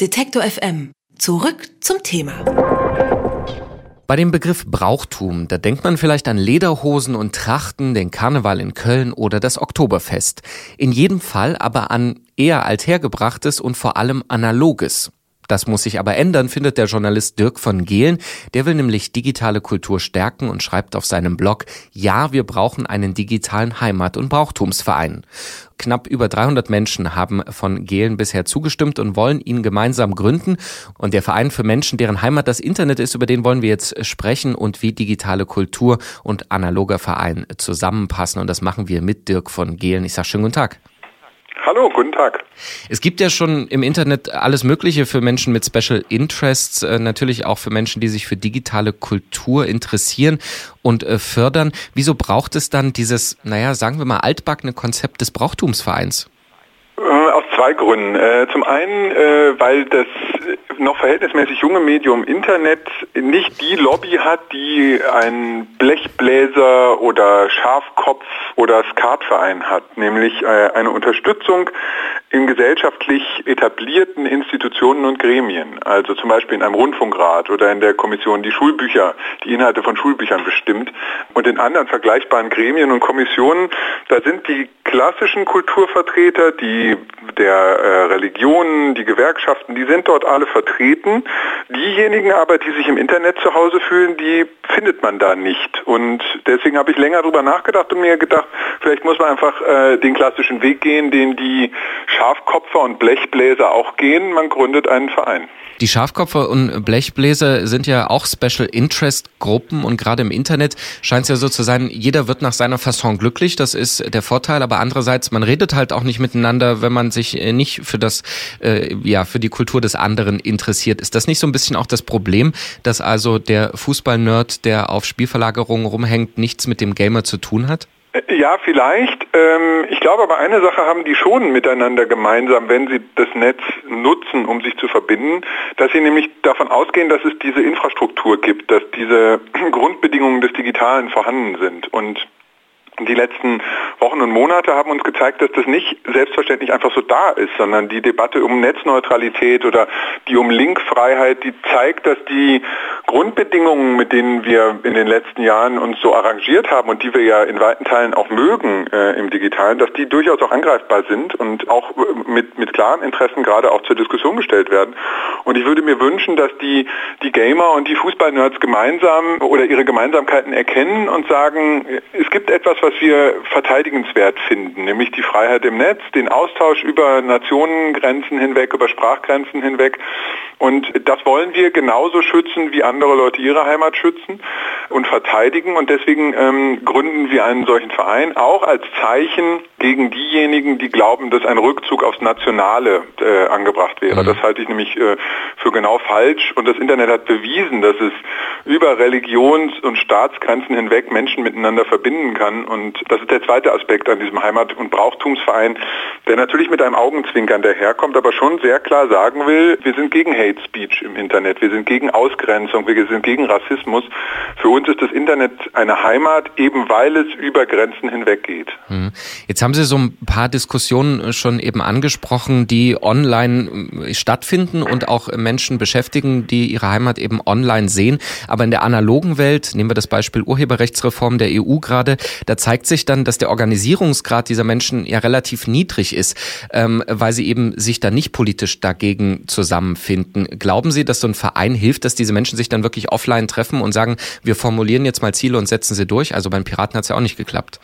Detektor FM. Zurück zum Thema. Bei dem Begriff Brauchtum, da denkt man vielleicht an Lederhosen und Trachten, den Karneval in Köln oder das Oktoberfest. In jedem Fall aber an eher althergebrachtes und vor allem analoges. Das muss sich aber ändern, findet der Journalist Dirk von Gehlen. Der will nämlich digitale Kultur stärken und schreibt auf seinem Blog, ja, wir brauchen einen digitalen Heimat- und Brauchtumsverein. Knapp über 300 Menschen haben von Gehlen bisher zugestimmt und wollen ihn gemeinsam gründen. Und der Verein für Menschen, deren Heimat das Internet ist, über den wollen wir jetzt sprechen und wie digitale Kultur und analoger Verein zusammenpassen. Und das machen wir mit Dirk von Gehlen. Ich sage schönen guten Tag. Hallo, guten Tag. Es gibt ja schon im Internet alles Mögliche für Menschen mit Special Interests, äh, natürlich auch für Menschen, die sich für digitale Kultur interessieren und äh, fördern. Wieso braucht es dann dieses, naja, sagen wir mal, altbackene Konzept des Brauchtumsvereins? Äh, aus zwei Gründen. Zum einen, weil das noch verhältnismäßig junge Medium Internet nicht die Lobby hat, die ein Blechbläser oder Schafkopf oder Skatverein hat, nämlich äh, eine Unterstützung in gesellschaftlich etablierten Institutionen und Gremien, also zum Beispiel in einem Rundfunkrat oder in der Kommission, die Schulbücher, die Inhalte von Schulbüchern bestimmt und in anderen vergleichbaren Gremien und Kommissionen, da sind die klassischen Kulturvertreter, die der äh, Religionen, die Gewerkschaften, die sind dort alle vertreten. Diejenigen aber, die sich im Internet zu Hause fühlen, die findet man da nicht. Und deswegen habe ich länger darüber nachgedacht und mir gedacht, vielleicht muss man einfach äh, den klassischen Weg gehen, den die Schafkopfer und Blechbläser auch gehen. Man gründet einen Verein. Die Schafkopfer und Blechbläser sind ja auch Special Interest Gruppen und gerade im Internet scheint es ja so zu sein, jeder wird nach seiner Fasson glücklich. Das ist der Vorteil, aber andererseits, man redet halt auch nicht miteinander, wenn man sich äh, nicht für das, äh, ja, für die Kultur des anderen interessiert. Ist das nicht so ein bisschen auch das Problem, dass also der Fußballnerd, der auf Spielverlagerungen rumhängt, nichts mit dem Gamer zu tun hat? Ja, vielleicht. Ähm, ich glaube aber eine Sache haben die schon miteinander gemeinsam, wenn sie das Netz nutzen, um sich zu verbinden, dass sie nämlich davon ausgehen, dass es diese Infrastruktur gibt, dass diese Grundbedingungen des Digitalen vorhanden sind. Und die letzten Wochen und Monate haben uns gezeigt, dass das nicht selbstverständlich einfach so da ist, sondern die Debatte um Netzneutralität oder die um Linkfreiheit, die zeigt, dass die Grundbedingungen, mit denen wir in den letzten Jahren uns so arrangiert haben und die wir ja in weiten Teilen auch mögen äh, im Digitalen, dass die durchaus auch angreifbar sind und auch äh, mit, mit klaren Interessen gerade auch zur Diskussion gestellt werden. Und ich würde mir wünschen, dass die, die Gamer und die Fußballnerds gemeinsam oder ihre Gemeinsamkeiten erkennen und sagen, es gibt etwas, was wir verteidigenswert finden, nämlich die Freiheit im Netz, den Austausch über Nationengrenzen hinweg, über Sprachgrenzen hinweg. Und das wollen wir genauso schützen, wie andere Leute ihre Heimat schützen und verteidigen. Und deswegen ähm, gründen wir einen solchen Verein, auch als Zeichen gegen diejenigen, die glauben, dass ein Rückzug aufs Nationale äh, angebracht wäre. Mhm. Das halte ich nämlich äh, für genau falsch. Und das Internet hat bewiesen, dass es über Religions- und Staatsgrenzen hinweg Menschen miteinander verbinden kann. Und das ist der zweite Aspekt an diesem Heimat- und Brauchtumsverein, der natürlich mit einem Augenzwinkern daherkommt, aber schon sehr klar sagen will, wir sind gegen Hate Speech im Internet, wir sind gegen Ausgrenzung, wir sind gegen Rassismus. Für uns ist das Internet eine Heimat, eben weil es über Grenzen hinweg geht. Hm. Jetzt haben Sie so ein paar Diskussionen schon eben angesprochen, die online äh, stattfinden und auch Menschen beschäftigen, die ihre Heimat eben online sehen. Aber in der analogen Welt, nehmen wir das Beispiel Urheberrechtsreform der EU gerade, da zeigt sich dann, dass der Organisierungsgrad dieser Menschen ja relativ niedrig ist, ähm, weil sie eben sich da nicht politisch dagegen zusammenfinden. Glauben Sie, dass so ein Verein hilft, dass diese Menschen sich dann wirklich offline treffen und sagen, wir formulieren jetzt mal Ziele und setzen sie durch? Also beim Piraten hat es ja auch nicht geklappt.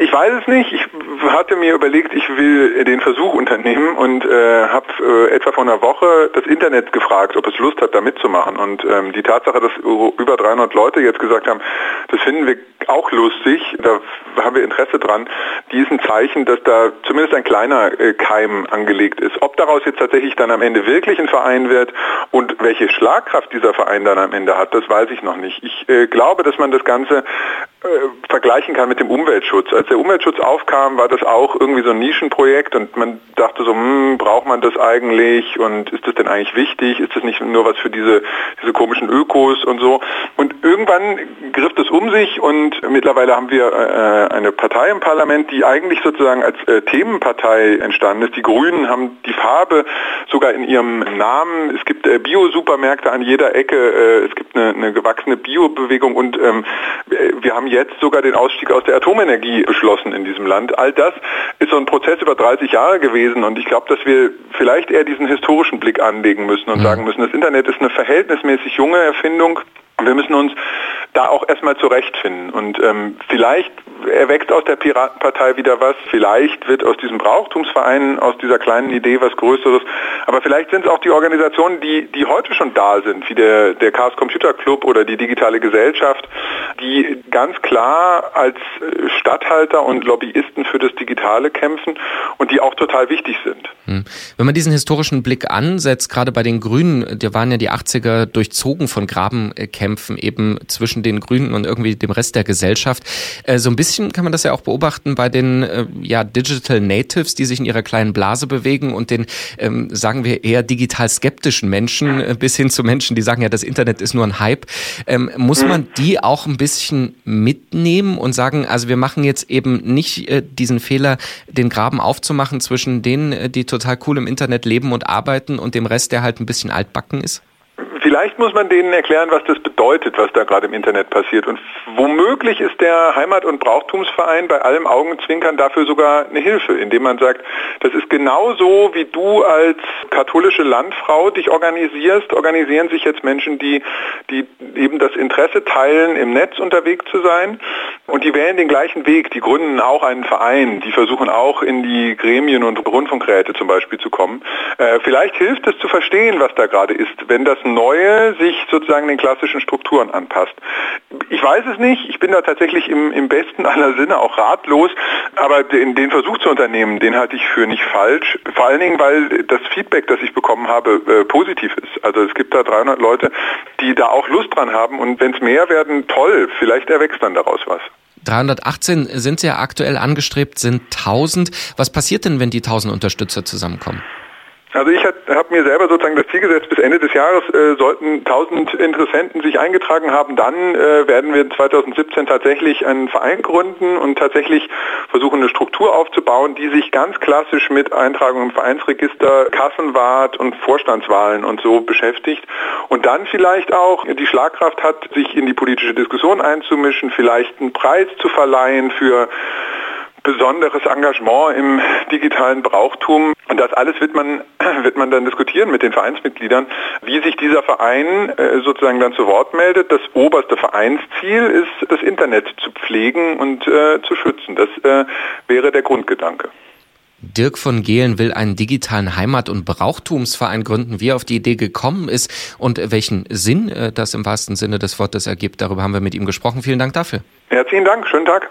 Ich weiß es nicht. Ich hatte mir überlegt, ich will den Versuch unternehmen und äh, habe äh, etwa vor einer Woche das Internet gefragt, ob es Lust hat, da mitzumachen. Und ähm, die Tatsache, dass über 300 Leute jetzt gesagt haben, das finden wir auch lustig, da haben wir Interesse dran, die ist ein Zeichen, dass da zumindest ein kleiner äh, Keim angelegt ist. Ob daraus jetzt tatsächlich dann am Ende wirklich ein Verein wird und welche Schlagkraft dieser Verein dann am Ende hat, das weiß ich noch nicht. Ich äh, glaube, dass man das Ganze vergleichen kann mit dem Umweltschutz. Als der Umweltschutz aufkam, war das auch irgendwie so ein Nischenprojekt und man dachte so, hm, braucht man das eigentlich und ist das denn eigentlich wichtig? Ist das nicht nur was für diese, diese komischen Ökos und so? Und irgendwann griff das um sich und mittlerweile haben wir äh, eine Partei im Parlament, die eigentlich sozusagen als äh, Themenpartei entstanden ist. Die Grünen haben die Farbe sogar in ihrem Namen. Es gibt äh, Bio-Supermärkte an jeder Ecke. Äh, es gibt eine, eine gewachsene Bio-Bewegung und ähm, wir haben jetzt sogar den Ausstieg aus der Atomenergie beschlossen in diesem Land. All das ist so ein Prozess über 30 Jahre gewesen und ich glaube, dass wir vielleicht eher diesen historischen Blick anlegen müssen und mhm. sagen müssen, das Internet ist eine verhältnismäßig junge Erfindung. Wir müssen uns da auch erstmal zurechtfinden. Und ähm, vielleicht erwächst aus der Piratenpartei wieder was, vielleicht wird aus diesem Brauchtumsverein, aus dieser kleinen Idee was Größeres, aber vielleicht sind es auch die Organisationen, die, die heute schon da sind, wie der, der Chaos Computer Club oder die digitale Gesellschaft, die ganz klar als äh, Statthalter und Lobbyisten für das Digitale kämpfen und die auch total wichtig sind. Hm. Wenn man diesen historischen Blick ansetzt, gerade bei den Grünen, da waren ja die 80er durchzogen von Grabenkämpfen eben zwischen den Grünen und irgendwie dem Rest der Gesellschaft. Äh, so ein bisschen kann man das ja auch beobachten bei den äh, ja, Digital Natives, die sich in ihrer kleinen Blase bewegen und den, ähm, sagen wir, eher digital skeptischen Menschen äh, bis hin zu Menschen, die sagen ja, das Internet ist nur ein Hype. Ähm, muss man die auch ein bisschen mitnehmen und sagen, also wir machen jetzt eben nicht diesen Fehler, den Graben aufzumachen zwischen denen, die total cool im Internet leben und arbeiten und dem Rest, der halt ein bisschen altbacken ist? Vielleicht muss man denen erklären, was das bedeutet, was da gerade im Internet passiert. Und womöglich ist der Heimat- und Brauchtumsverein bei allem Augenzwinkern dafür sogar eine Hilfe, indem man sagt, das ist genauso, wie du als katholische Landfrau dich organisierst, organisieren sich jetzt Menschen, die, die eben das Interesse teilen, im Netz unterwegs zu sein. Und die wählen den gleichen Weg, die gründen auch einen Verein, die versuchen auch in die Gremien und Rundfunkräte zum Beispiel zu kommen. Äh, vielleicht hilft es zu verstehen, was da gerade ist, wenn das Neue sich sozusagen den klassischen Strukturen anpasst. Ich weiß es nicht, ich bin da tatsächlich im, im besten aller Sinne auch ratlos, aber den, den Versuch zu unternehmen, den halte ich für nicht falsch. Vor allen Dingen, weil das Feedback, das ich bekommen habe, äh, positiv ist. Also es gibt da 300 Leute, die da auch Lust dran haben und wenn es mehr werden, toll, vielleicht erwächst dann daraus was. 318 sind ja aktuell angestrebt, sind 1000. Was passiert denn, wenn die 1000 Unterstützer zusammenkommen? Also ich habe mir selber sozusagen das Ziel gesetzt, bis Ende des Jahres äh, sollten 1000 Interessenten sich eingetragen haben. Dann äh, werden wir 2017 tatsächlich einen Verein gründen und tatsächlich versuchen, eine Struktur aufzubauen, die sich ganz klassisch mit Eintragung im Vereinsregister, Kassenwart und Vorstandswahlen und so beschäftigt. Und dann vielleicht auch die Schlagkraft hat, sich in die politische Diskussion einzumischen, vielleicht einen Preis zu verleihen für besonderes Engagement im digitalen Brauchtum. Und das alles wird man, wird man dann diskutieren mit den Vereinsmitgliedern, wie sich dieser Verein äh, sozusagen dann zu Wort meldet. Das oberste Vereinsziel ist, das Internet zu pflegen und äh, zu schützen. Das äh, wäre der Grundgedanke. Dirk von Gehlen will einen digitalen Heimat- und Brauchtumsverein gründen. Wie er auf die Idee gekommen ist und welchen Sinn äh, das im wahrsten Sinne des Wortes ergibt, darüber haben wir mit ihm gesprochen. Vielen Dank dafür. Herzlichen Dank. Schönen Tag.